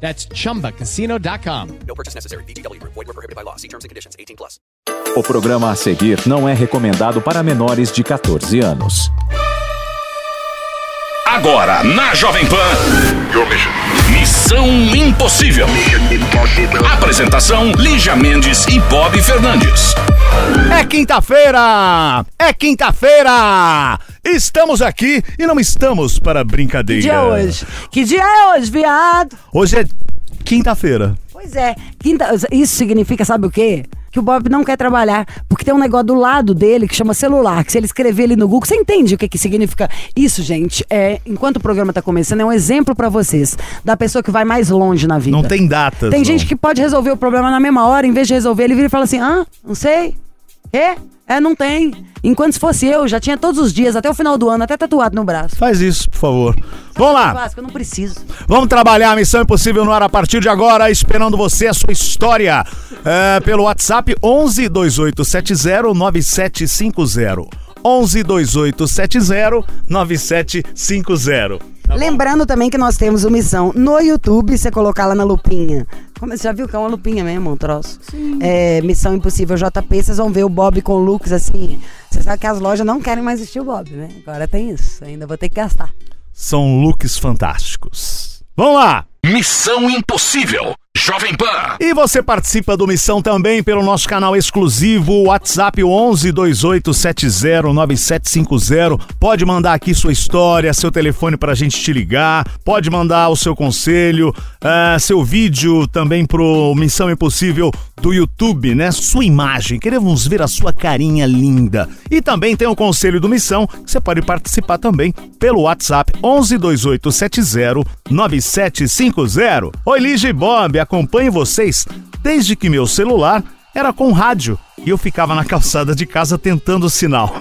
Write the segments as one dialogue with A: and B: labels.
A: That's chumbacasino.com.
B: No purchase necessary. VGW Group. Void were prohibited by law. See terms and conditions. 18 plus.
C: O programa a seguir não é recomendado para menores de 14 anos.
D: Agora, na Jovem Pan. Missão Impossível. Apresentação: Lígia Mendes e Bob Fernandes.
E: É quinta-feira! É quinta-feira! Estamos aqui e não estamos para brincadeira.
F: Que dia é hoje? Que dia é hoje, viado?
E: Hoje é quinta-feira.
F: Pois é, quinta, isso significa, sabe o quê? Que o Bob não quer trabalhar, porque tem um negócio do lado dele que chama celular, que se ele escrever ali no Google, você entende o que que significa isso, gente? É, enquanto o programa tá começando, é um exemplo pra vocês da pessoa que vai mais longe na vida.
E: Não tem datas.
F: Tem
E: não.
F: gente que pode resolver o problema na mesma hora, em vez de resolver, ele vira e fala assim: ah, não sei. Quê? É, não tem. Enquanto se fosse eu, já tinha todos os dias, até o final do ano, até tatuado no braço.
E: Faz isso, por favor. Vamos lá.
F: Vasco, eu não preciso.
E: Vamos trabalhar a Missão Impossível no ar a partir de agora, esperando você, a sua história. É, pelo WhatsApp 11 2870 9750. 11 2870 9750. Tá?
F: Lembrando também que nós temos uma missão no YouTube, você colocar lá na lupinha. Como, você já viu que é uma lupinha mesmo, um troço? É, missão Impossível JP, vocês vão ver o Bob com looks assim. Você sabe que as lojas não querem mais vestir o Bob, né? Agora tem isso, ainda vou ter que gastar.
E: São looks fantásticos. Vamos lá!
D: Missão Impossível. Jovem Pan.
E: E você participa do Missão também pelo nosso canal exclusivo, WhatsApp 11 2870 9750. Pode mandar aqui sua história, seu telefone pra gente te ligar, pode mandar o seu conselho, ah, seu vídeo também pro Missão Impossível do YouTube, né? Sua imagem, queremos ver a sua carinha linda. E também tem o conselho do Missão, que você pode participar também pelo WhatsApp 11 2870 9750. Oi, Lige Bob, acompanho vocês desde que meu celular era com rádio e eu ficava na calçada de casa tentando o sinal.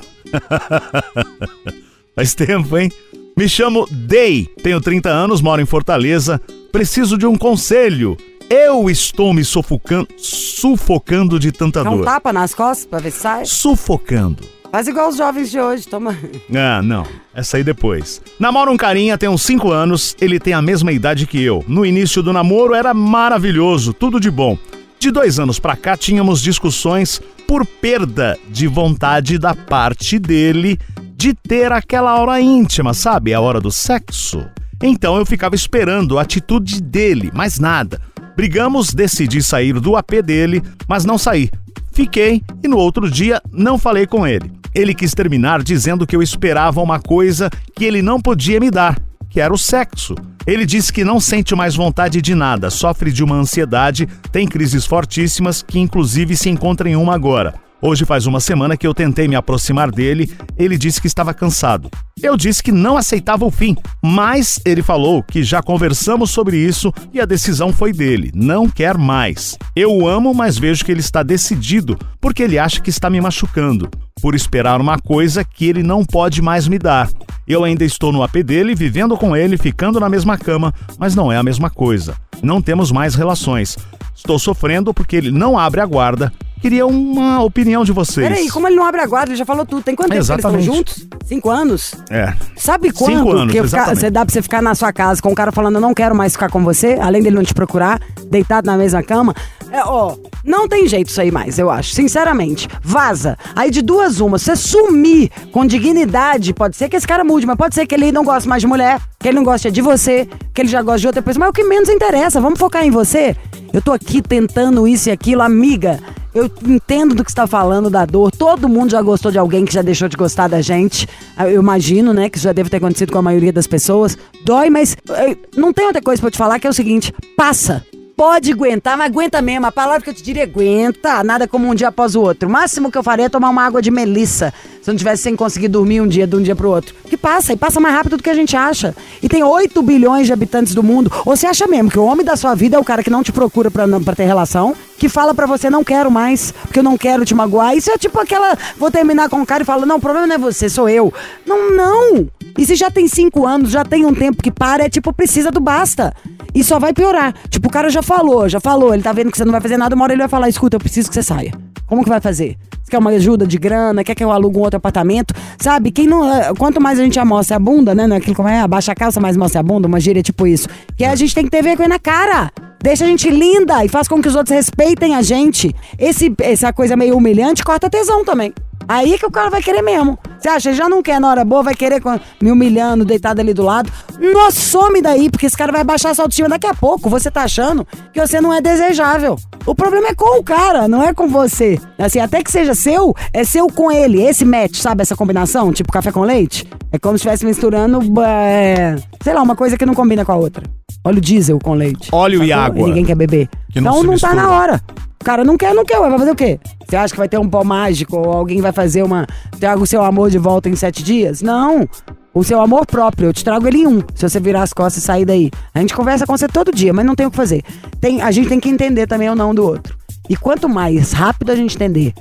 E: Faz tempo, hein? Me chamo Day, tenho 30 anos, moro em Fortaleza, preciso de um conselho. Eu estou me sufocando, sufocando de tanta
F: Dá um
E: dor.
F: tapa nas costas pra ver se sai.
E: Sufocando.
F: Faz igual os jovens de hoje, toma.
E: Ah, não. Essa aí depois. Namoro um carinha, tem uns 5 anos, ele tem a mesma idade que eu. No início do namoro era maravilhoso, tudo de bom. De dois anos pra cá tínhamos discussões por perda de vontade da parte dele de ter aquela hora íntima, sabe? A hora do sexo. Então eu ficava esperando a atitude dele, mais nada. Brigamos, decidi sair do AP dele, mas não saí. Fiquei e no outro dia não falei com ele. Ele quis terminar dizendo que eu esperava uma coisa que ele não podia me dar, que era o sexo. Ele disse que não sente mais vontade de nada, sofre de uma ansiedade, tem crises fortíssimas, que inclusive se encontra em uma agora. Hoje faz uma semana que eu tentei me aproximar dele, ele disse que estava cansado. Eu disse que não aceitava o fim, mas ele falou que já conversamos sobre isso e a decisão foi dele, não quer mais. Eu o amo, mas vejo que ele está decidido, porque ele acha que está me machucando, por esperar uma coisa que ele não pode mais me dar. Eu ainda estou no AP dele, vivendo com ele, ficando na mesma cama, mas não é a mesma coisa. Não temos mais relações. Estou sofrendo porque ele não abre a guarda. Queria uma opinião de vocês.
F: Peraí, como ele não abre a guarda, ele já falou tudo. Tem quanto tempo que eles
E: Exatamente.
F: estão juntos? Cinco anos?
E: É.
F: Sabe quanto
E: Cinco anos,
F: que ficar-
E: exatamente.
F: você dá pra você ficar na sua casa com um cara falando eu não quero mais ficar com você, além dele não te procurar, deitado na mesma cama? É, ó, não tem jeito isso aí mais, eu acho. Sinceramente. Vaza. Aí de duas uma, você sumir com dignidade, pode ser que esse cara mude, mas pode ser que ele não goste mais de mulher, que ele não gosta de você, que ele já gosta de outra pessoa, mas é o que menos interessa, vamos focar em você. Eu tô aqui tentando isso e aquilo, amiga. Eu entendo do que você tá falando, da dor. Todo mundo já gostou de alguém que já deixou de gostar da gente. Eu imagino, né, que já deve ter acontecido com a maioria das pessoas. Dói, mas eh, não tem outra coisa eu te falar que é o seguinte: passa. Pode aguentar, mas aguenta mesmo. A palavra que eu te diria é aguenta. Nada como um dia após o outro. O máximo que eu faria é tomar uma água de melissa. Se eu não tivesse sem conseguir dormir um dia de um dia pro outro. Que passa, e passa mais rápido do que a gente acha. E tem 8 bilhões de habitantes do mundo. Ou você acha mesmo que o homem da sua vida é o cara que não te procura pra ter relação? Que fala pra você, não quero mais, porque eu não quero te magoar. Isso é tipo aquela. Vou terminar com o cara e falo, não, o problema não é você, sou eu. Não, não. E se já tem cinco anos, já tem um tempo que para, é tipo, precisa do basta. E só vai piorar. Tipo, o cara já falou, já falou, ele tá vendo que você não vai fazer nada, uma hora ele vai falar, escuta, eu preciso que você saia. Como que vai fazer? Você quer uma ajuda de grana? Quer que eu alugue um outro apartamento? Sabe, quem não. é, Quanto mais a gente amostra a bunda, né? Naquilo como é, abaixa a calça, mais mostra a bunda, uma gíria tipo isso. Que a gente tem que ter vergonha na cara. Deixa a gente linda e faz com que os outros respeitem a gente. Esse, essa coisa meio humilhante corta tesão também. Aí que o cara vai querer mesmo. Você acha? Já não quer na hora boa, vai querer me humilhando, deitado ali do lado. Nossa, some daí, porque esse cara vai baixar sua autoestima daqui a pouco. Você tá achando que você não é desejável. O problema é com o cara, não é com você. Assim, até que seja seu, é seu com ele. Esse match, sabe essa combinação? Tipo café com leite? É como se estivesse misturando, é, sei lá, uma coisa que não combina com a outra. Óleo diesel com leite.
E: Óleo e
F: Sacou?
E: água.
F: ninguém quer beber.
E: Que não
F: então não tá
E: mistura.
F: na hora. O cara não quer, não quer, vai fazer o quê? Você acha que vai ter um pó mágico ou alguém vai fazer uma. Traga o seu amor de volta em sete dias? Não. O seu amor próprio, eu te trago ele em um. Se você virar as costas e sair daí. A gente conversa com você todo dia, mas não tem o que fazer. Tem, a gente tem que entender também o não do outro. E quanto mais rápido a gente entender,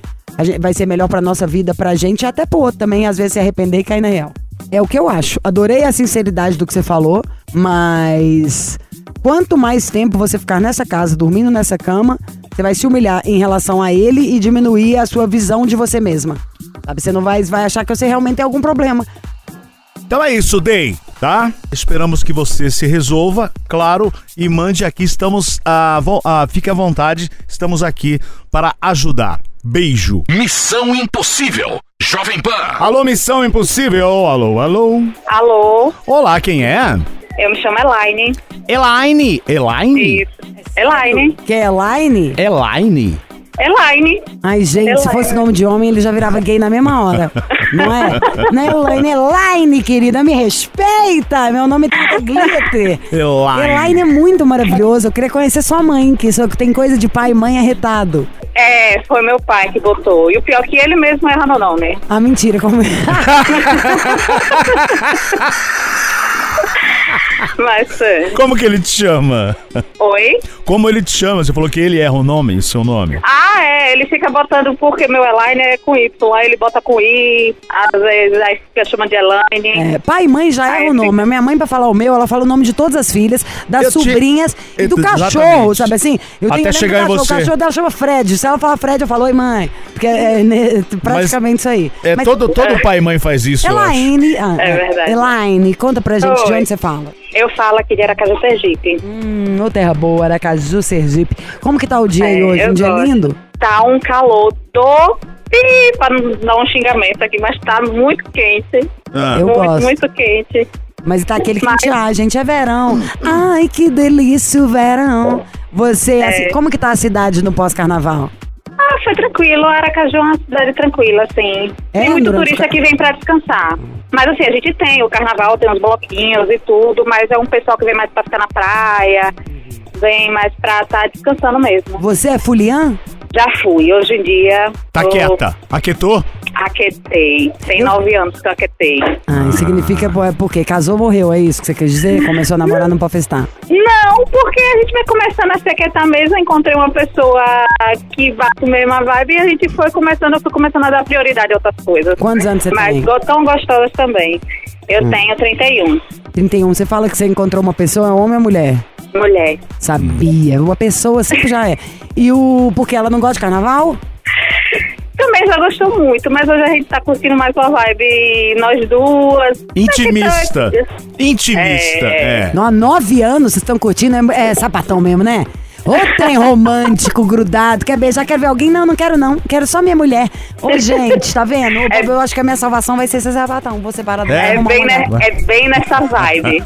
F: gente- vai ser melhor pra nossa vida, pra gente e até pro outro também, às vezes se arrepender e cair na real. É o que eu acho. Adorei a sinceridade do que você falou, mas quanto mais tempo você ficar nessa casa, dormindo nessa cama, você vai se humilhar em relação a ele e diminuir a sua visão de você mesma. Sabe? Você não vai, vai achar que você realmente tem algum problema.
E: Então é isso, Day, tá? Esperamos que você se resolva, claro, e mande aqui. Estamos. vo- ah, fique à vontade, estamos aqui para ajudar. Beijo.
D: Missão Impossível. Jovem Pan.
E: Alô, Missão Impossível. Alô, alô.
G: Alô,
E: Olá, quem é?
G: eu me chamo Elaine.
E: Elaine. Elaine?
G: Isso. Elaine.
F: Que é Elaine?
E: Elaine.
G: Elaine.
F: Ai, gente, se
G: Elaine.
F: fosse nome de homem, ele já virava gay na mesma hora. Não é? Não é Elaine, é Elaine, querida, me respeita. Meu nome tem glitter.
E: Elaine.
F: Elaine é muito maravilhoso. Eu queria conhecer sua mãe, que isso tem coisa de pai e mãe arretado.
G: É, foi meu pai que botou. E o pior é que ele mesmo erra no nome.
F: Ah, mentira, como é?
G: Mas, é.
E: Como que ele te chama?
G: oi?
E: Como ele te chama? Você falou que ele erra o nome, o seu nome.
G: Ah, é, ele fica botando porque meu Elaine é com Y. Aí ele bota com I, às vezes aí fica chamando de Elaine.
F: É, pai e mãe já
G: Aí
F: é o nome. A minha mãe, pra falar o meu, ela fala o nome de todas as filhas, das
E: Eu te-
F: sobrinhas e do
E: Exatamente.
F: cachorro, sabe assim? Eu
E: Até
F: lembro
E: chegar
F: do
E: em
F: cachorro,
E: você.
F: O cachorro dela chama Fred. Se ela fala Fred, eu falo, oi, mãe. Porque é, né, praticamente isso aí.
E: É,
F: Mas-
E: todo, todo pai e mãe faz isso, eu acho.
F: Elaine, ah,
G: É verdade.
F: Elaine, conta pra gente de onde você fala.
G: Eu falo aqui de Aracaju, Sergipe.
F: Hum, ô terra boa, Aracaju, Sergipe. Como que tá o dia aí
G: É,
F: hoje?
G: eu
F: Um dia
G: gosto.
F: lindo?
G: Tá um calor do... Pra não dar um xingamento aqui, mas tá muito quente.
E: Ah.
F: Eu
G: muito,
F: gosto.
G: muito quente.
F: Mas tá aquele
G: Mas-
F: quente, ah, gente, é verão. Ai, que delícia o verão. Você,
G: É.
F: assim, como que tá a cidade no pós-carnaval?
G: Ah, foi tranquilo. Aracaju é uma cidade tranquila, assim.
F: É,
G: tem muito
F: durante
G: turista que vem pra descansar. Mas assim, a gente tem o carnaval, tem os bloquinhos e tudo, mas é um pessoal que vem mais pra ficar na praia, vem mais pra estar descansando mesmo.
F: Você é fulian?
G: Já fui, hoje em dia.
E: Tá
G: eu
E: quieta. Aquietou?
G: Aquetei. Tem
F: Eu-
G: nove anos que eu aquetei.
F: Ah, significa é porque casou ou morreu, é isso que você quer dizer? Começou a namorar, não pode festar.
G: Não, porque a gente vai começando a se aquietar mesmo. Encontrei uma pessoa que vai com a mesma vibe e a gente foi começando, eu fui começando a dar prioridade a outras coisas.
F: Quantos anos você
G: Mas
F: tem?
G: go- tão gostosas também. Eu
F: Hum.
G: tenho 31.
F: 31. Você fala que você encontrou uma pessoa, é homem ou mulher?
G: Mulher.
F: Sabia. Uma pessoa sempre já é. E o. Porque ela não gosta de carnaval?
G: Também já gostou muito, mas hoje a gente tá curtindo mais uma vibe nós duas.
E: Intimista.
G: É,
E: Intimista, é.
G: É.
F: Não, há nove anos vocês estão curtindo, é, é sapatão mesmo, né? Ô trem romântico, grudado. Quer beijar? Quer ver alguém? Não, não quero não. Quero só minha mulher. Ô, gente, tá vendo? Ô, Eu acho que a minha salvação vai ser ser sapatão. Vou separar dela.
G: É bem, ne- é bem nessa vibe.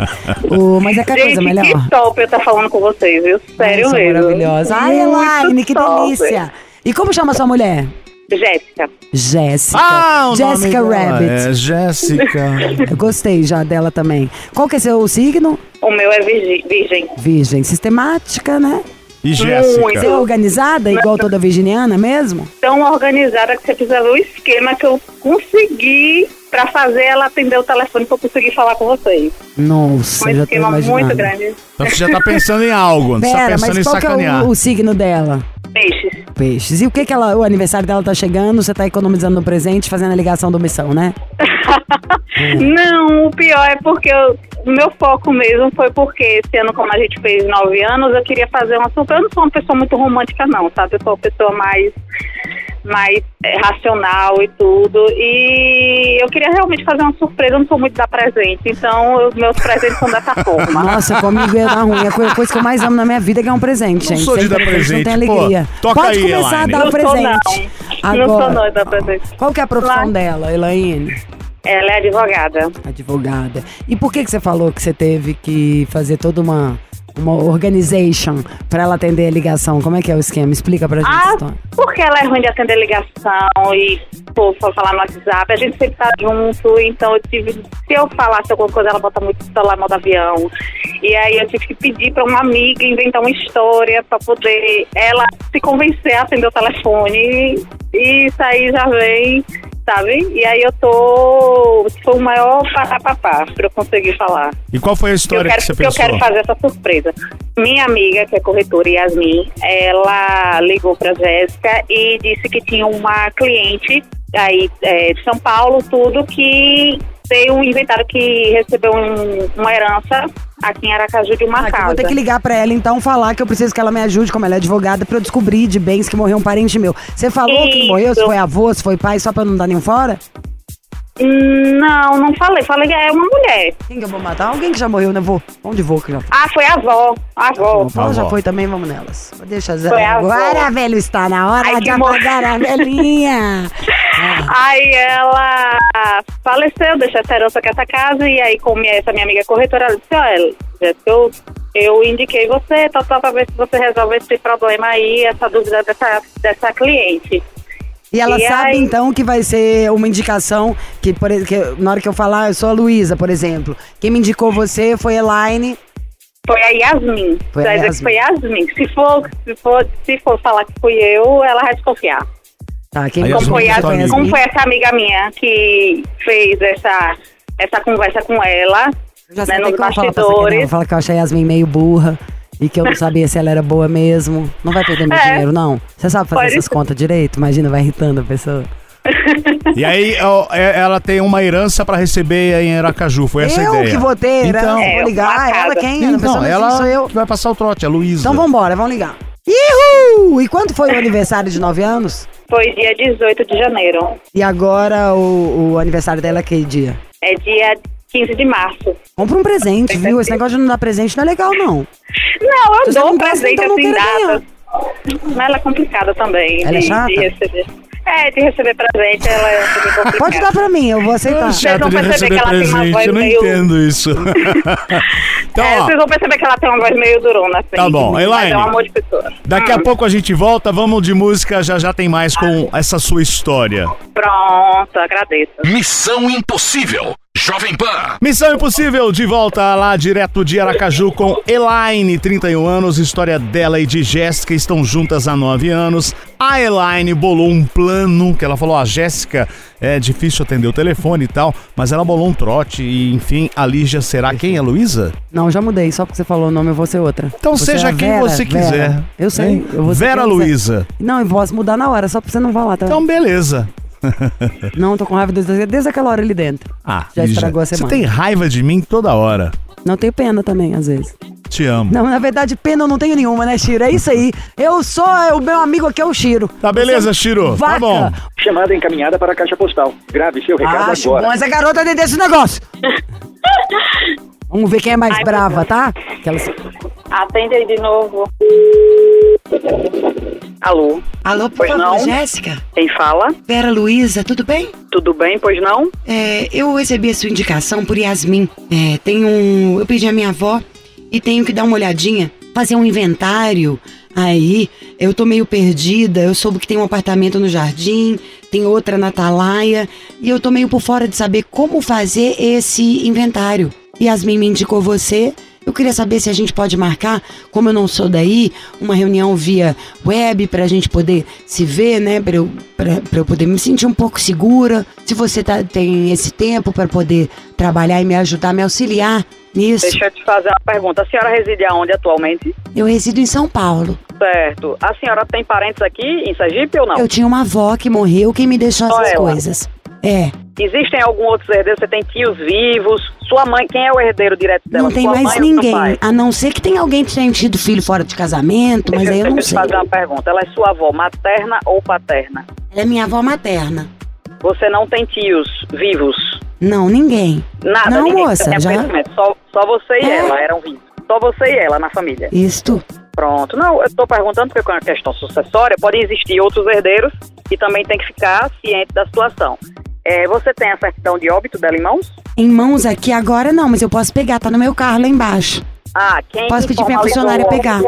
F: Ô, mas é que a coisa
G: Gente,
F: melhor.
G: que top eu estar falando com vocês, viu? Sério
F: sou
G: mesmo.
F: maravilhosa. Ai, Elaine, que
G: top.
F: delícia. E como chama sua mulher?
G: Jéssica.
F: Jéssica.
E: Ah, o
F: Jéssica
E: nome dela
F: Rabbit.
E: É Jéssica.
F: Eu gostei já dela também. Qual que é seu signo?
G: O meu é virgi- virgem.
F: Virgem. Sistemática, né?
E: E
F: Você
E: Jéssica.
F: é organizada, igual toda virginiana mesmo?
G: Tão organizada que você precisa ver o esquema que eu consegui pra fazer ela atender o telefone pra eu conseguir falar com vocês.
F: Nossa,
G: Um
F: já
G: esquema
F: imaginando.
G: muito grande.
E: Então você já tá pensando em algo, você tá
F: Pera,
E: pensando
F: mas
E: em
F: qual que é
E: sacanear.
F: o, o signo dela?
G: Peixes.
F: Peixes. E o que que ela, o aniversário dela tá chegando, você tá economizando no presente, fazendo a ligação do missão, né?
G: Não, o pior é porque eu- o meu foco mesmo foi porque esse ano, como a gente fez nove anos, eu queria fazer uma surpresa. Eu não sou uma pessoa muito romântica, não, sabe? Eu sou uma pessoa mais, mais é, racional e tudo. E eu queria realmente fazer uma surpresa. Eu não sou muito dar presente, então os meus presentes são dessa forma.
F: Nossa, comigo ia dar ruim. A co- coisa que eu mais amo na minha vida é ganhar um presente,
E: Não
F: gente.
E: sou de dar
F: presente Não tem
E: presente. Pô,
F: alegria.
E: toca
F: Pode
E: aí,
F: começar
E: Elaine.
F: a dar
G: Não sou,
F: presente.
G: não. Não sou não dar presente.
F: Qual que é a profissão
G: Lá.
F: dela, Elaine?
G: Ela é advogada.
F: Advogada. E por que que você falou que você teve que fazer toda uma uma organization pra ela atender a ligação? Como é que é o esquema? Explica pra gente.
G: Ah, porque ela é ruim de atender ligação e, pô, falar no WhatsApp, a gente sempre tá junto, então eu tive, se eu falasse alguma coisa, ela bota muito o celular em modo avião. E aí eu tive que pedir pra uma amiga inventar uma história pra poder ela se convencer a atender o telefone. E isso aí já vem, sabe? E aí eu tô. Foi o maior papapá pra eu conseguir falar.
E: E qual foi a história
G: quero,
E: que você
G: porque eu
E: pensou?
G: quero fazer essa surpresa. Minha amiga, que é corretora Yasmin, ela ligou pra Jéssica e disse que tinha uma cliente aí é, de São Paulo, tudo, que tem um inventário que recebeu um- uma herança aqui em Aracaju de uma
F: Ah,
G: casa.
F: vou ter que ligar pra ela então falar que eu preciso que ela me ajude, como ela é advogada, pra eu descobrir de bens que morreu um parente meu. Você falou que
G: Isso.
F: morreu, se foi avô, se foi pai, só pra eu não dar nenhum fora?
G: Não, não falei. Falei que é uma mulher.
F: Quem que eu vou matar? Alguém que já morreu, né, vô? Onde vô que já foi?
G: Ah, foi a avó. A avó.
F: Ela já
E: avó.
F: foi também, vamos nelas. Deixa
G: a avó.
F: Agora, velho, está na hora
G: Ai,
F: de apagar a velhinha.
G: Aí ela faleceu, deixou essa herança com essa casa, e aí, como essa minha amiga corretora, ela disse, olha, eu, eu indiquei você, tal, tal, pra ver se você resolve esse problema aí, essa dúvida dessa, dessa cliente.
F: E ela
G: E
F: sabe,
G: aí-
F: então, que vai ser uma indicação que, por, que na hora que eu falar, eu sou a Luísa, por exemplo. Quem me indicou você foi a Elaine.
G: Foi a Yasmin.
F: Foi a Yasmin.
G: foi Yasmin. Se for, se, for, se for falar que fui eu, ela vai desconfiar.
F: Tá, quem
G: Como
E: Yasmin
G: foi, a,
E: é tua amiga.
G: como foi essa amiga minha que fez essa, essa conversa com ela,
F: já
G: né, nos
F: aqui,
G: bastidores.
F: Fala que eu achei a Yasmin meio burra e que eu não sabia se ela era boa mesmo. Não vai perder meu
G: É.
F: dinheiro, não. Você sabe fazer
G: Pode
F: essas
G: ser.
F: contas direito? Imagina, vai irritando a pessoa.
E: E aí ó, é- ela tem uma herança pra receber em Aracaju, foi essa a
F: eu
E: ideia.
F: que vou ter,
E: Então,
F: né?
G: É,
F: vou ligar.
G: uma
F: Ela quem?
E: então
F: não
E: ela
F: sou eu.
E: vai passar o trote, a Luísa.
F: Então vambora, vamos ligar. Ihu! E quando foi o aniversário de 9 anos?
G: foi dia 18 de janeiro.
F: E agora o, o aniversário dela é que dia?
G: É dia 15 de março.
F: Compra um presente, viu? Esse negócio de não dar presente não é legal, não.
G: Não, eu
F: você
G: dou um presente
F: então
G: assim, data. Mas ela é complicada também.
F: Ela é
G: de,
F: chata?
G: de receber. É, de receber presente, ela é complicada.
F: Pode dar pra mim, eu vou aceitar.
E: Chato
G: vão
E: de
G: perceber
E: receber
G: que ela tem uma
E: presente,
G: voz
E: eu não
G: meio-
E: entendo isso. então,
G: É,
E: ó,
G: vocês vão perceber que ela tem uma voz meio durona, assim.
E: Tá bom, Elaine.
G: É um amor de pessoa.
E: daqui a pouco a gente volta, vamos de música, já já tem mais com essa sua história.
G: Pronto, agradeço.
D: Missão Impossível. Jovem Pan.
E: Missão Impossível, de volta lá direto de Aracaju com Elaine, 31 anos, história dela e de Jéssica, estão juntas há 9 anos. A Elaine bolou um plano, que ela falou, a Jéssica, é difícil atender o telefone e tal, mas ela bolou um trote e, enfim, a Lígia será quem, a Luísa?
F: Não, já mudei, só porque você falou o nome eu vou ser outra.
E: Então
F: Você
E: seja
F: é
E: quem
F: Vera,
E: você quiser.
F: Vera. Eu sei, eu vou ser
E: Vera. Luísa.
F: Não, eu posso mudar na hora, só pra você não falar, tá?
E: Então, beleza.
F: Não, tô com raiva desde, desde aquela hora ali dentro.
E: Ah,
F: Já estragou a
E: Você
F: semana.
E: tem raiva de mim toda hora.
F: Não tenho pena também, às vezes.
E: Te amo.
F: Não, na verdade, pena eu não tenho nenhuma, né, Chiro? É isso aí. Eu sou, é, o meu amigo aqui é o Chiro.
E: Tá beleza, Chiro. Tá bom.
H: Chamada encaminhada para a caixa postal. Grave seu recado
F: Acho
H: agora.
F: bom essa garota atender esse negócio.
I: Vamos ver quem é mais
J: Ai,
I: brava, tá? Aquelas...
J: Atende aí de novo. Alô,
F: Alô, por
J: Pois
F: favor,
J: não?
F: Jéssica?
J: quem fala?
F: Vera Luísa, tudo bem?
J: Tudo bem, pois não?
F: É, eu recebi a sua indicação por Yasmin. É, tem um. Eu pedi a minha avó e tenho que dar uma olhadinha, fazer um inventário. Aí, eu tô meio perdida. Eu soube que tem um apartamento no jardim, tem outra na Atalaia, e eu tô meio por fora de saber como fazer esse inventário. Yasmin me indicou você. Eu queria saber se a gente pode marcar, como eu não sou daí, uma reunião via web pra gente poder se ver, né? Pra eu, pra, pra eu poder me sentir um pouco segura. Se você tá, tem esse tempo pra poder trabalhar e me ajudar, me auxiliar nisso.
J: Deixa eu te fazer uma pergunta. A senhora reside aonde atualmente?
F: Eu resido em São Paulo.
J: Certo. A senhora tem parentes aqui em Sergipe ou não?
F: Eu tinha uma avó que morreu, quem me deixou
J: Só
F: essas
J: ela?
F: coisas. É,
J: Existem algum outros herdeiros? Você tem tios vivos? Sua mãe, quem é o herdeiro direto dela?
F: não tem
J: Sua
F: mais ninguém. A não ser que tenha alguém que tenha tido filho fora de casamento, mas
J: Deixa,
F: aí eu
J: deixa
F: não
J: eu te
F: sei.
J: fazer uma pergunta. Ela é sua avó materna ou paterna?
F: Ela é minha avó materna.
J: Você não tem tios vivos?
F: Não, ninguém.
J: Nada,
F: Não,
J: ninguém.
F: moça,
J: tem
F: já-.
J: Só, só você e
F: É.
J: ela eram vivos. Só você e ela na família.
F: Isto.
J: Pronto. Não, eu estou perguntando porque com a questão sucessória podem existir outros herdeiros que também tem que ficar ciente da situação. É, você tem a certidão de óbito dela em mãos?
F: Em mãos aqui agora não, mas eu posso pegar, tá no meu carro lá embaixo.
J: Ah, quem
F: Posso pedir pra minha funcionária pegar.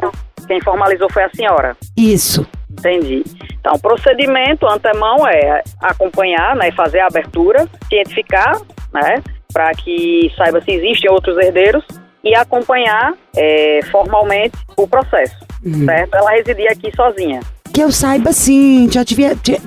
J: Quem formalizou foi a senhora.
F: Isso.
J: Entendi. Então, o procedimento antemão é acompanhar, né, fazer a abertura, cientificar, né, para que saiba se existem outros herdeiros e acompanhar é, formalmente o processo,
F: Uhum.
J: certo? Ela residia aqui sozinha.
F: Que eu saiba, sim, já ti-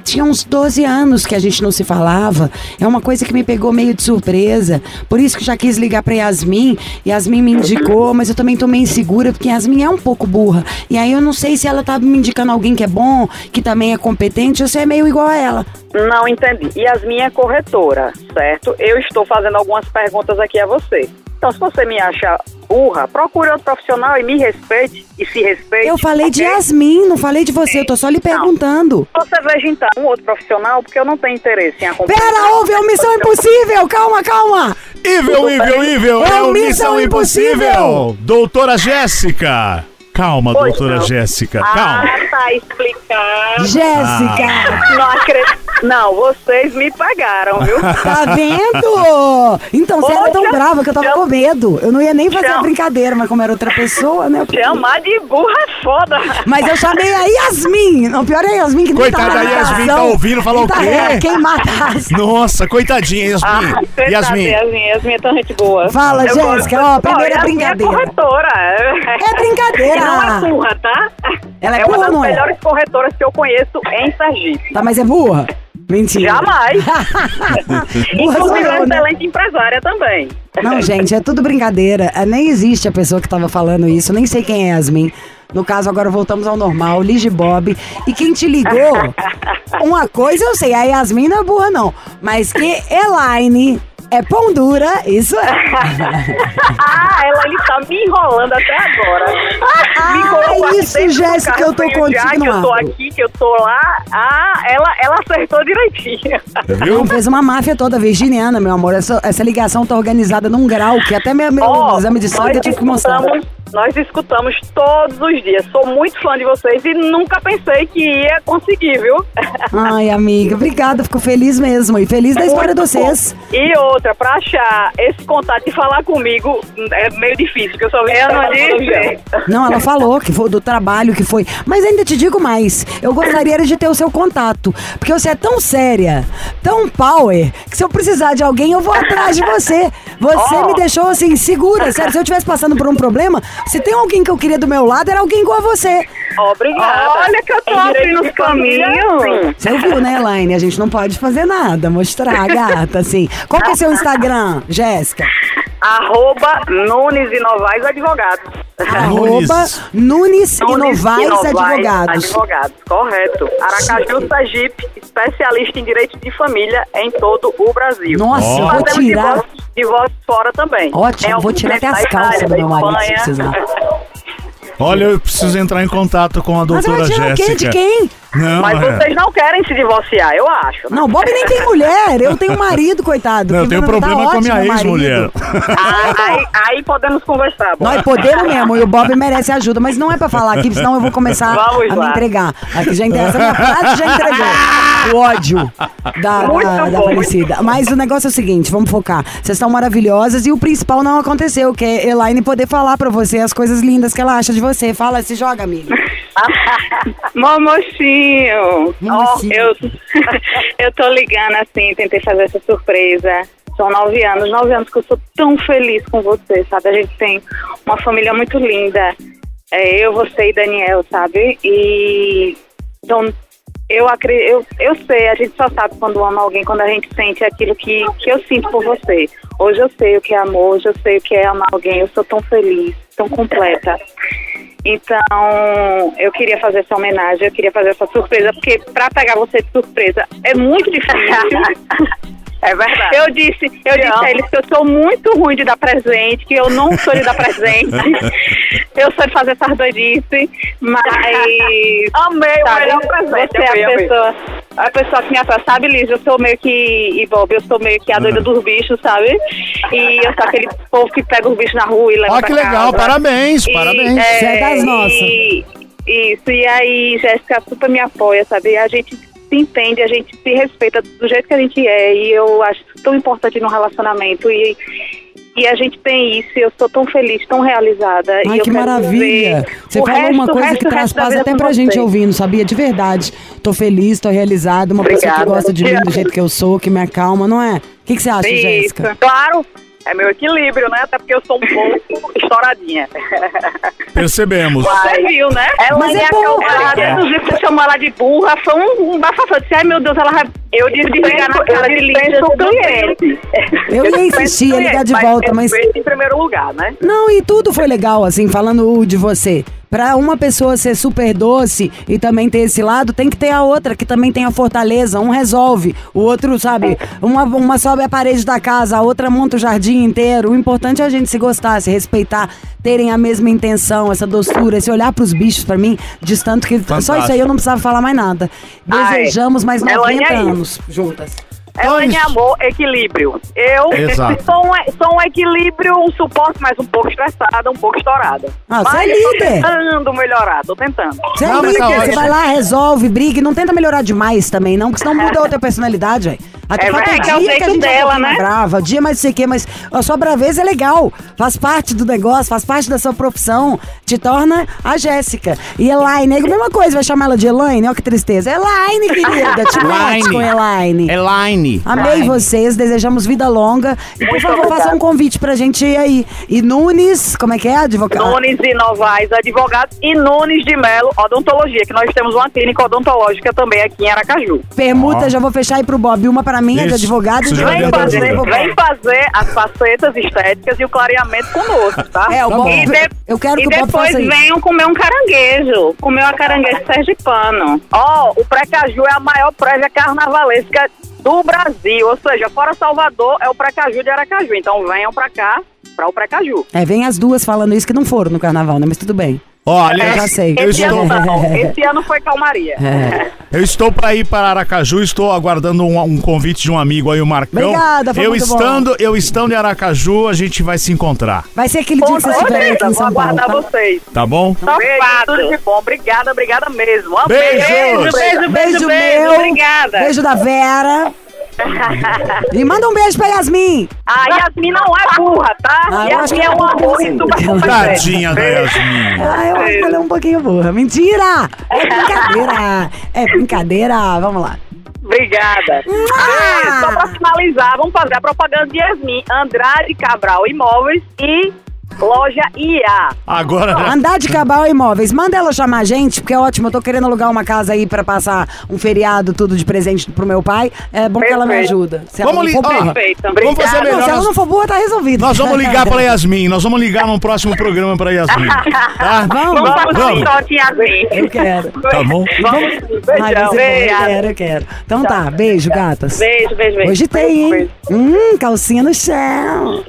F: tinha uns 12 anos que a gente não se falava. É uma coisa que me pegou meio de surpresa. Por isso que já quis ligar pra Yasmin. Yasmin me indicou, mas eu também tô meio insegura, porque Yasmin é um pouco burra. E aí eu não sei se ela tá me indicando alguém que é bom, que também é competente, ou se é meio igual a ela.
J: Não entendi. Yasmin é corretora, certo? Eu estou fazendo algumas perguntas aqui a você. Então, se você me acha burra, procure outro profissional e me respeite e se respeite.
F: Eu falei de
J: ok?
F: Yasmin, não falei de você, eu tô só lhe perguntando.
J: Você veja então um outro profissional, porque eu não tenho interesse em acompanhar.
F: Pera, ouve, é uma missão impossível! Calma, calma!
E: Evil, evil, evil,
F: É
E: é
F: o
E: o
F: Missão
E: Missão
F: Impossível.
E: Impossível. Doutora Jéssica. Calma,
J: Pois
E: doutora
J: não.
E: Jéssica, calma.
J: Ah, tá explicado.
F: Jéssica!
J: Não acredito. Não, vocês me pagaram, viu?
F: Tá vendo? Então, você era tão
J: Poxa,
F: brava que eu tava
J: chama-
F: com medo. Eu não ia nem fazer a brincadeira, mas como era outra pessoa, né? eu
J: Chamar de burra é foda.
F: Mas eu chamei a Yasmin. Não, pior é a Yasmin que nem
E: Coitada
F: tá
E: da Yasmin, tá ouvindo, falou
F: tá,
E: o quê?
F: é, Quem matasse.
E: Nossa, coitadinha, Yasmin.
J: Ah,
E: Yasmin,
J: Yasmin, Yasmin é tão gente boa.
F: Fala,
J: Eu
F: Jéssica,
J: gosto-
F: ó, primeira brincadeira.
J: É corretora.
F: É brincadeira.
J: Não é burra, tá?
F: Ela é
J: uma
F: burra
J: das
F: ou não é?
J: melhores corretoras que eu conheço em Sergipe.
F: Tá, mas é burra? Mentira.
J: Jamais. Inclusive, é uma
F: né?
J: excelente empresária também.
F: Não, gente, é tudo brincadeira. É, Nem existe a pessoa que tava falando isso. Nem sei quem é Yasmin. No caso, agora voltamos ao normal, Lige Bob. E quem te ligou, uma coisa eu sei, a Yasmin não é burra, não. Mas que Elaine é pão dura, isso é.
J: Ah, ela ele tá me enrolando até agora.
F: Ah,
J: me colocou
F: isso, Jéssica, eu tô contigo
J: que eu tô aqui, que eu tô lá. Ah, ela, ela acertou direitinho.
E: viu?
F: Não, fez uma máfia toda virginiana, meu amor. Essa, essa ligação tá organizada num grau que até meu, meu
J: Ó,
F: exame de sangue eu tive que mostrar.
J: Nós escutamos todos os dias. Sou muito fã de vocês e nunca pensei que ia conseguir, viu?
F: Ai, amiga, obrigada, fico feliz mesmo. E feliz da história de
J: Muito
F: vocês.
J: bom. E outra, pra achar esse contato e falar comigo é meio difícil, porque eu só vi Eu não disse.
F: Não, ela falou que foi do trabalho que foi. Mas ainda te digo mais. Eu gostaria de ter o seu contato. Porque você é tão séria, tão power, que se eu precisar de alguém, eu vou atrás de você. Você
J: Ó.
F: me deixou assim, segura. Sério, se eu estivesse passando por um problema, se tem alguém que eu queria do meu lado, era alguém igual a você.
J: Obrigada.
G: Olha que eu tô abrindo
J: de
G: os
J: família,
G: caminhos.
F: Você ouviu, né, Elaine? A gente não pode fazer nada, mostrar, gata, assim. Qual que é seu Instagram, Jéssica?
J: Arroba Nunes e Novaes Advogados.
F: Arroba Nunes e Novaes Advogados.
J: Advogados, correto. Aracaju Sergipe, especialista em direito de família em todo o Brasil.
F: Nossa, eu vou
J: Fazemos
F: tirar.
J: divórcio, divórcio fora também.
F: Ótimo,
J: Em
F: vou tirar até as calças do meu marido, se precisar.
E: Olha, eu preciso entrar em contato com a doutora Jéssica.
F: De quem?
E: Não,
J: Mas
E: é.
J: vocês não querem se divorciar, eu acho.
F: Não, Bob nem tem mulher. Eu tenho um marido, coitado.
E: Não, eu
F: que
E: tenho
F: tá
E: problema com a minha
F: ótimo
E: ex-mulher.
J: Ah, aí, aí podemos conversar. bom.
F: Nós podemos mesmo, e o Bob merece ajuda, mas não é pra falar aqui, senão eu vou começar
J: Vamos
F: a me
J: lá.
F: entregar. Aqui já entrega, essa minha frase já entregou. O ódio da,
J: Muito
F: da, da Aparecida. Mas o negócio é o seguinte, vamos focar. Vocês estão maravilhosas e o principal não aconteceu, que é Elaine poder falar pra você as coisas lindas que ela acha de você. Fala, se joga, amiga.
G: Momochinho,
F: Momochinho.
G: eu, eu tô ligando assim, tentei fazer essa surpresa. São nove anos, nove anos que eu sou tão feliz com você, sabe? A gente tem uma família muito linda. É, eu, você e Daniel, sabe? E então, eu, eu, eu sei, a gente só sabe quando ama alguém, quando a gente sente aquilo que, que eu sinto por você. Hoje eu sei o que é amor, hoje eu sei o que é amar alguém, eu sou tão feliz, tão completa. Então, eu queria fazer essa homenagem, eu queria fazer essa surpresa, porque pra pegar você de surpresa é muito difícil.
J: É verdade.
G: Eu disse, eu
J: Te
G: disse
J: amo.
G: a eles que eu sou muito ruim de dar presente, que eu não sou de dar presente. eu sou de fazer essas doidices, mas.
J: Amei o
G: sabe,
J: melhor presente.
G: Você é a
J: amei.
G: pessoa, a pessoa que me atrai. Sabe, Liz, eu sou meio que. E Bob, eu sou meio que a doida dos bichos, sabe? E eu sou aquele povo que pega os bichos na rua e leva
E: Ó,
G: pra
E: que legal,
G: casa.
E: parabéns,
G: E,
E: parabéns.
G: é,
F: Você é das nossas.
G: e- Isso, e aí Jéssica super me apoia, sabe? A gente se entende, a gente se respeita do jeito que a gente é, e eu acho isso tão importante no relacionamento. E, e a gente tem isso, e eu sou tão feliz, tão realizada.
F: Ai, que maravilha. Você falou
G: resto-
F: uma coisa
G: resto-
F: que traz paz até pra gente ouvindo, sabia? De verdade. Tô feliz, tô realizada. Uma pessoa que
J: Obrigada.
F: gosta de mim do jeito que eu sou, que me acalma, não é? O que, que você acha. Jéssica?
J: Claro, é meu equilíbrio, né? Até porque eu sou um pouco estouradinha.
E: Percebemos.
G: Você viu, né?
J: Ela
F: Mas é
J: é acalmada.
G: desde o dia que você chamou ela de burra, foi um, um bafafá. Eu disse, ai meu Deus, ela vai
J: Eu
G: desligar na cara de Lídia do cliente.
F: Eu ia insistir, ia ligar de volta, mas-
J: em primeiro lugar, né?
F: Não, e tudo foi legal, assim, falando de você. Pra uma pessoa ser super doce e também ter esse lado, tem que ter a outra, que também tem a fortaleza. Um resolve, o outro, sabe? Uma, uma sobe a parede da casa, a outra monta o jardim inteiro. O importante é a gente se gostar, se respeitar, terem a mesma intenção, essa doçura, esse olhar pros bichos, pra mim, diz tanto que só
E: Fantástico.
F: isso aí eu não precisava falar mais nada.
J: Ai,
F: Desejamos mais
J: Elaine
F: 90
J: é
F: anos juntas.
J: Ela é amor, equilíbrio. Eu
E: Exato.
J: sou um, sou um equilíbrio, um suporte, mas um pouco estressada, um pouco estourada.
F: Ah, você
J: mas
F: é
J: eu tô
F: líder.
J: tentando melhorar, tô tentando.
F: Você é líder,
E: tá
F: você
E: ótimo.
F: vai lá, resolve, briga não tenta melhorar demais também, não, porque senão muda outra personalidade, velho. Até
G: É,
F: ter
G: é, que é o
F: dia que a
G: jeito
F: gente é um
G: dela, né?
F: brava, dia mais não sei o quê, mas a sua braveza é legal, faz parte do negócio, faz parte da sua profissão, te torna a Jéssica. E Elaine, é a mesma coisa, vai chamar ela de Elaine, olha que tristeza. Elaine, querida, te mete com Elaine.
E: Elaine.
F: Amei vocês, desejamos vida longa. E por favor, faça um convite pra gente ir aí. E Nunes, como é que é, advogado?
J: Nunes e Novaes, advogados, e Nunes de Melo, odontologia, que nós temos uma clínica odontológica também aqui em Aracaju.
F: Permuta, já vou fechar aí pro Bob. Uma pra mim é de
E: Isso.
F: advogado e
E: Isso
F: de
E: já
J: Vem
F: advogado.
J: fazer, vem fazer as facetas estéticas e o clareamento conosco, tá?
F: É, o
E: Tá bom.
G: E de-
F: eu quero que
G: e depois
F: isso.
G: venham comer um caranguejo. Comer uma caranguejo sergipano.
J: Ó, o Precaju é a maior prévia carnavalesca do Brasil, ou seja, fora Salvador é o Precaju de Aracaju. Então venham pra cá, pra o Precaju.
F: É, vem as duas falando isso que não foram no carnaval, né? Mas tudo bem.
E: Olha,
F: Eu já sei.
E: eu
J: Esse
E: estou,
J: ano não, esse ano foi calmaria.
F: É.
E: eu estou para ir para Aracaju, estou aguardando um, um convite de um amigo aí, o Marcão.
F: Obrigada, foi
E: eu
F: muito bom.
E: estando, eu estando em Aracaju, a gente vai se encontrar,
F: Vai ser aquele dia que vocês estiverem aqui em
J: vou
F: São Paulo.
J: aguardar
F: Tá?
J: vocês.
E: tá bom?
J: Beijo,
G: Topado.
J: tudo de bom. Obrigada, obrigada mesmo.
E: Beijo.
G: Beijo, beijo, beijo,
F: Beijo
G: beijo.
F: meu.
G: Obrigada.
F: Beijo da Vera. E manda um beijo pra Yasmin.
J: A Yasmin não é burra, tá?
F: Ah, eu acho
J: Yasmin
F: que
J: é um
F: ela
J: amor
F: sim.
J: e super
F: Ela-
J: competente.
E: Tadinha da Yasmin.
F: Ah, eu acho que ela é um pouquinho burra. Mentira! É brincadeira. É brincadeira. Vamos lá.
J: Obrigada.
F: Ah!
J: É, só pra finalizar, vamos fazer a propaganda de Yasmin, Andrade Cabral Imóveis e Loja IA.
E: Agora,
F: Andar de Cabal Imóveis. Manda ela chamar a gente, porque é ótimo. Eu tô querendo alugar uma casa aí pra passar um feriado, tudo de presente pro meu pai. É bom que ela me
J: Perfeito.
F: ajuda. Se ela
E: vamos
F: não for
E: ligar.
F: burra.
G: Perfeito.
E: Vamos fazer
J: Obrigada.
F: Não, se
E: melhor.
F: ela não for boa, tá resolvido.
E: Nós vamos ligar para Yasmin. Nós vamos ligar num próximo programa para Yasmin. Tá?
F: Vamos,
G: Vamos
J: Vamos sim.
G: um sorte em Yasmin.
F: Eu quero.
E: Tá bom?
J: Vamos,
F: Ai,
J: beijão.
F: bom. Eu
G: Obrigada.
F: quero, eu quero. Então tá, beijo, gatas.
G: Beijo, beijo, beijo.
F: Hoje tem, hein? Hum, calcinha no chão.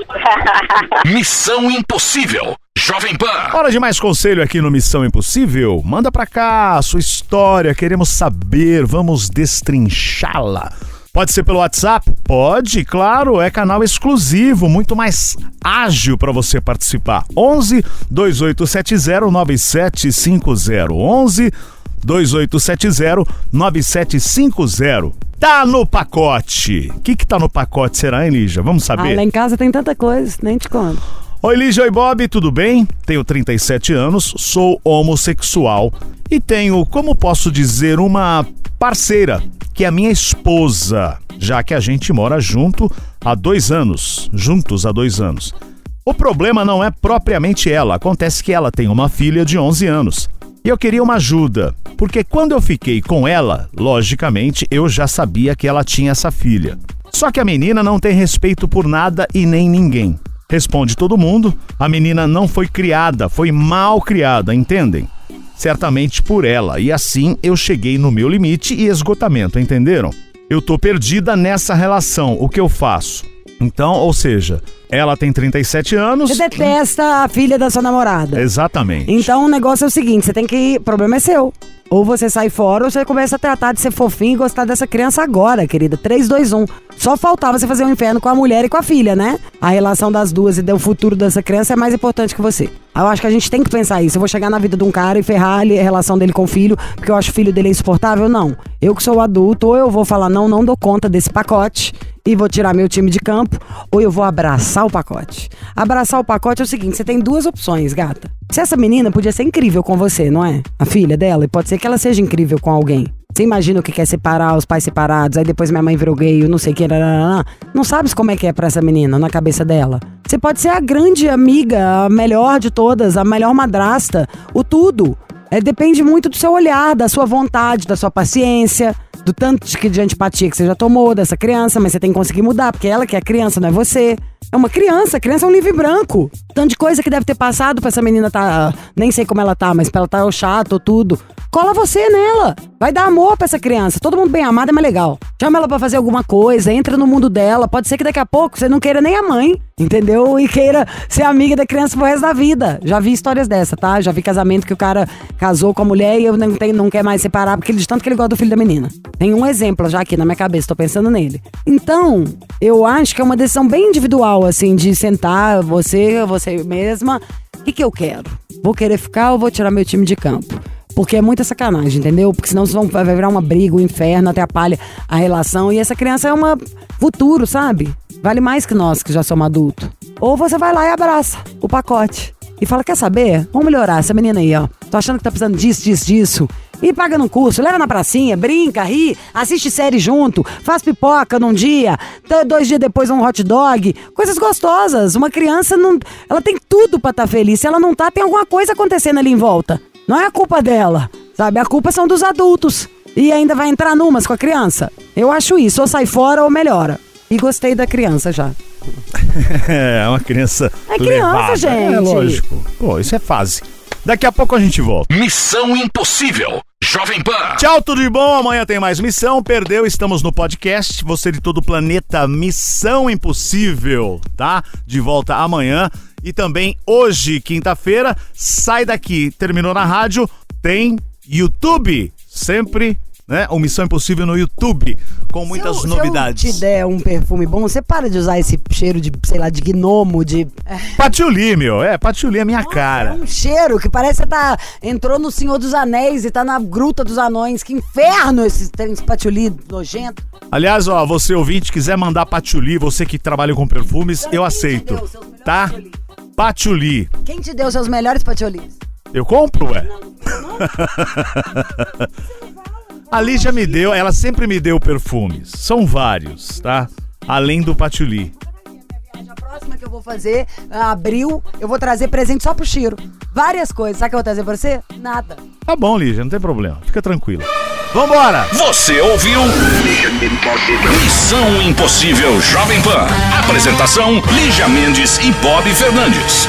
D: Missão Impossível. Jovem Pan.
E: Hora de mais conselho aqui no Missão Impossível? Manda pra cá a sua história, queremos saber, vamos destrinchá-la. Pode ser pelo WhatsApp? Pode, claro, é canal exclusivo, muito mais ágil para você participar. 11 2870 9750. 11 2870 9750. Tá no pacote. O que que tá no pacote, será, hein, Lígia? Vamos
F: Ah,
E: saber.
F: lá em casa tem tanta coisa, nem te conto.
E: Oi, Lígia, oi, Bob, tudo bem? Tenho 37 anos, sou homossexual e tenho, como posso dizer, uma parceira, que é a minha esposa, já que a gente mora junto há dois anos, juntos há dois anos. O problema não é propriamente ela, acontece que ela tem uma filha de 11 anos. E eu queria uma ajuda, porque quando eu fiquei com ela, logicamente eu já sabia que ela tinha essa filha. Só que a menina não tem respeito por nada e nem ninguém. Responde todo mundo, a menina não foi criada, foi mal criada, entendem? Certamente por ela, e assim eu cheguei no meu limite e esgotamento, entenderam? Eu tô perdida nessa relação, o que eu faço? Então, ou seja, ela tem 37 anos.
F: Você detesta a filha da sua namorada.
E: Exatamente.
F: Então o negócio é o seguinte: você tem que. O problema é seu. Ou você sai fora ou você começa a tratar de ser fofinho e gostar dessa criança agora, querida. 3, 2, 1. Só faltava você fazer um inferno com a mulher e com a filha, né? A relação das duas e do futuro dessa criança é mais importante que você. Eu acho que a gente tem que pensar isso. Eu vou chegar na vida de um cara e ferrar a relação dele com o filho, porque eu acho o filho dele insuportável? Não. Eu que sou adulto, ou eu vou falar, não, não dou conta desse pacote e vou tirar meu time de campo, ou eu vou abraçar o pacote. Abraçar o pacote é o seguinte: você tem duas opções, gata. Se essa menina podia ser incrível com você, não é? A filha dela, e pode ser que ela seja incrível com alguém. Você imagina o que quer separar os pais separados, aí depois minha mãe virou gay, eu não sei o que, nananã. não sabes como é que é pra essa menina, na cabeça dela. Você pode ser a grande amiga, a melhor de todas, a melhor madrasta, o tudo. É, depende muito do seu olhar, da sua vontade, da sua paciência, do tanto de, de antipatia que você já tomou dessa criança, mas você tem que conseguir mudar, porque ela que é criança, não é você. É uma criança, a criança é um livro branco. Tanto de coisa que deve ter passado pra essa menina tá. Nem sei como ela tá, mas pra ela tá chato ou tudo. Cola você nela. Vai dar amor pra essa criança. Todo mundo bem amado é mais legal. Chama ela pra fazer alguma coisa, entra no mundo dela. Pode ser que daqui a pouco você não queira nem a mãe, entendeu? E queira ser amiga da criança pro resto da vida. Já vi histórias dessa, tá? Já vi casamento que o cara casou com a mulher e eu não, tem, não quer mais separar, porque ele, de tanto que ele gosta do filho da menina. Tem um exemplo já aqui na minha cabeça, tô pensando nele. Então, eu acho que é uma decisão bem individual, assim, de sentar você, você mesma. O que, que eu quero? Vou querer ficar ou vou tirar meu time de campo? Porque é muita sacanagem, entendeu? Porque senão vão, vai virar uma briga, um inferno, atrapalha a relação. E essa criança é uma futuro, sabe? Vale mais que nós que já somos adultos. Ou você vai lá e abraça o pacote. E fala, quer saber? Vamos melhorar essa menina aí, ó. Tô achando que tá precisando disso, disso, disso. E paga num curso, leva na pracinha, brinca, ri, assiste série junto, faz pipoca num dia, dois dias depois um hot dog, coisas gostosas. Uma criança não, ela tem tudo pra estar tá feliz. Se ela não tá, tem alguma coisa acontecendo ali em volta. Não é a culpa dela, sabe? A culpa são dos adultos. E ainda vai entrar numas com a criança. Eu acho isso, ou sai fora ou melhora. E gostei da criança já.
E: É, uma criança.
F: É criança,
E: levada.
F: gente.
E: É lógico. Pô, isso é fase. Daqui a pouco a gente volta.
D: Missão Impossível. Jovem Pan.
E: Tchau, tudo de bom? Amanhã tem mais missão. Perdeu, estamos no podcast. Você de todo o planeta, Missão Impossível, tá? De volta amanhã. E também hoje, quinta-feira, sai daqui. Terminou na rádio, tem YouTube. Sempre, né? O Missão Impossível no YouTube, com muitas
F: se eu,
E: novidades.
F: Se eu te der um perfume bom, você para de usar esse cheiro de, sei lá, de gnomo, de.
E: Patchouli, meu. É, patchouli é minha
F: É
E: cara.
F: um cheiro que parece que você tá. Entrou no Senhor dos Anéis e tá na Gruta dos Anões. Que inferno esse, esse patchouli nojento.
E: Aliás, ó, você ouvinte quiser mandar patchouli, você que trabalha com perfumes, eu aceito.
F: deu
E: Tá? Patchouli.
F: Quem te deu seus melhores patchoulis?
E: Eu compro, ué? A Lígia me deu, ela sempre me deu perfumes. São vários, tá? Além do patchouli.
F: A próxima que eu vou fazer, abril, eu vou trazer presente só pro Chiro. Várias coisas. Sabe o que eu vou trazer pra você? Nada.
E: Tá bom, Lígia, não tem problema. Fica tranquila. Vambora!
D: Você ouviu? Missão Impossível Jovem Pan. Apresentação: Lígia Mendes e Bob Fernandes.